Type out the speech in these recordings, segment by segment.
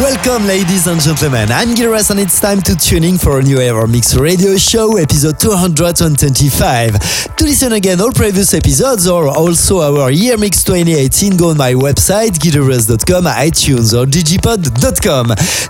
Welcome, ladies and gentlemen. I'm Giras, and it's time to tune in for a new Ever Mix radio show, episode 225. To listen again all previous episodes or also our Year Mix 2018, go on my website, gileverest.com, iTunes, or digipod.com.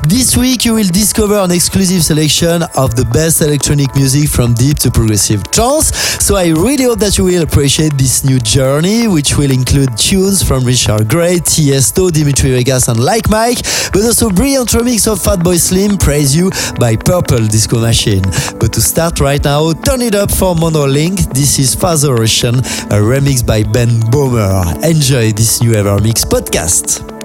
This week, you will discover an exclusive selection of the best electronic music from deep to progressive trance. So I really hope that you will appreciate this new journey, which will include tunes from Richard Grey, Tiesto, Dimitri Vegas, and Like Mike, but also brilliant remix of Fatboy Slim, Praise You by Purple Disco Machine. But to start right now, turn it up for Monolink. This is Father Ocean, a remix by Ben Böhmer. Enjoy this new Ever Mix podcast.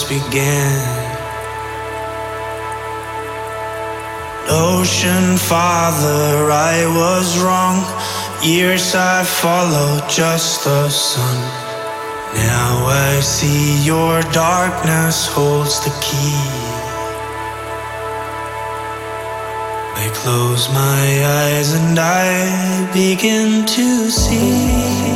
Once began. Ocean father, I was wrong. Years I followed just the sun. Now I see your darkness holds the key. I close my eyes and I begin to see.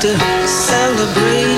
to celebrate.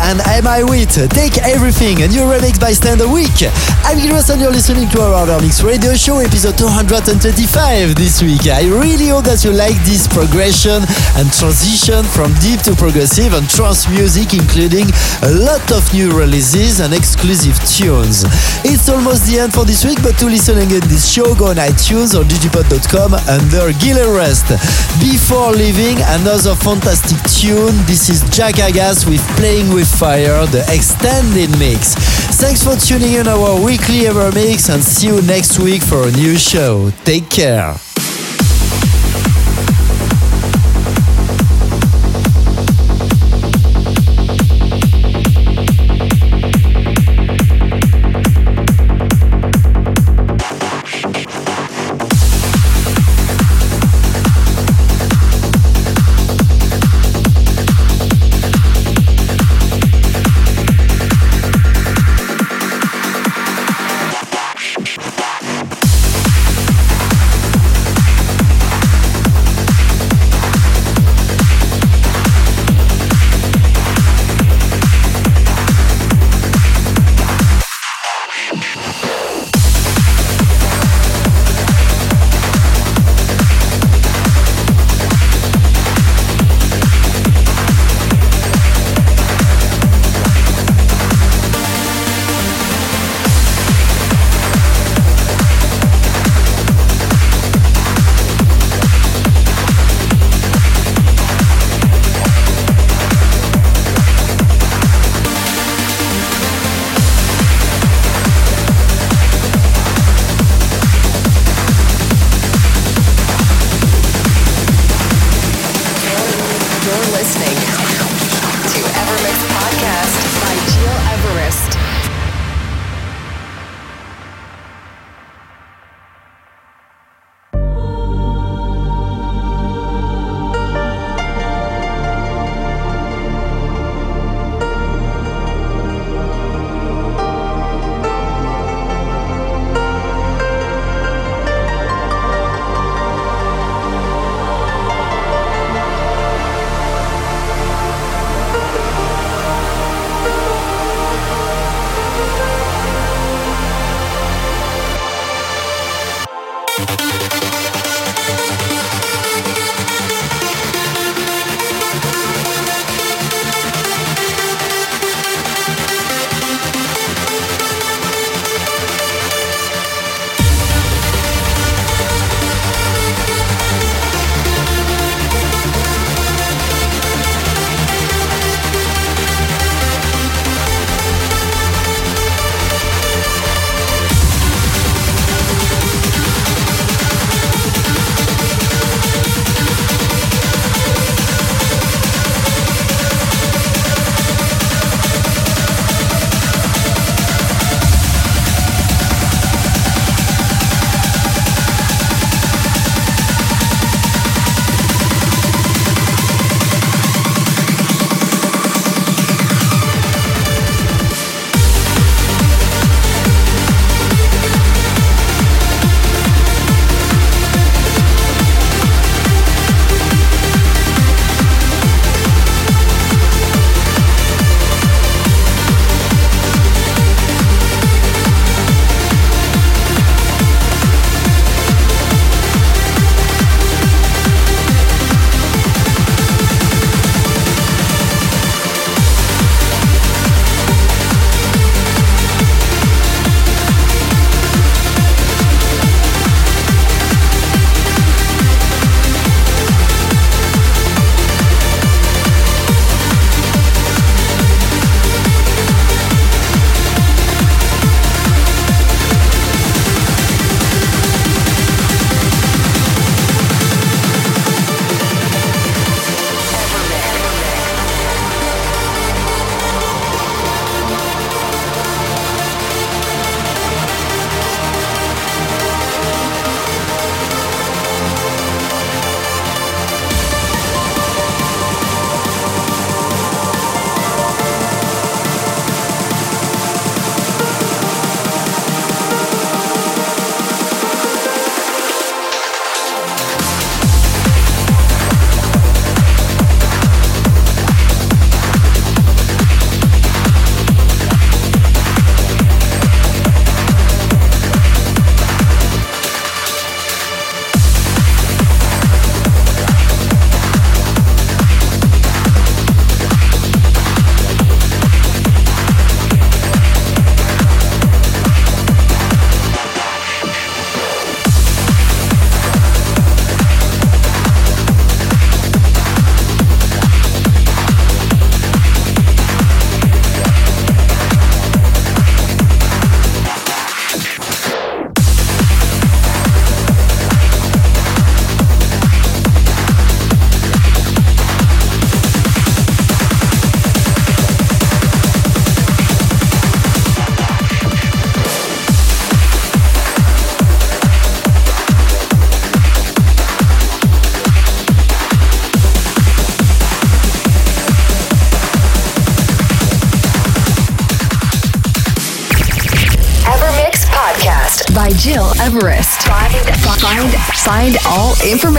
And Am I Wit Take Everything, a new remix by Stand a Week. I'm Gil Everest and you're listening to EverMix Radio Show episode 225 this week. I really hope that you like this progression and transition from deep to progressive and trance music, including a lot of new releases and exclusive tunes. It's almost the end for this week, but to listen again this show, go on iTunes or digipod.com under Gil Everest. Before leaving, another fantastic tune. This is Jack Agas with Playing with Fire, the extended mix. Thanks for tuning in our weekly EverMix and see you next week for a new show. Take care.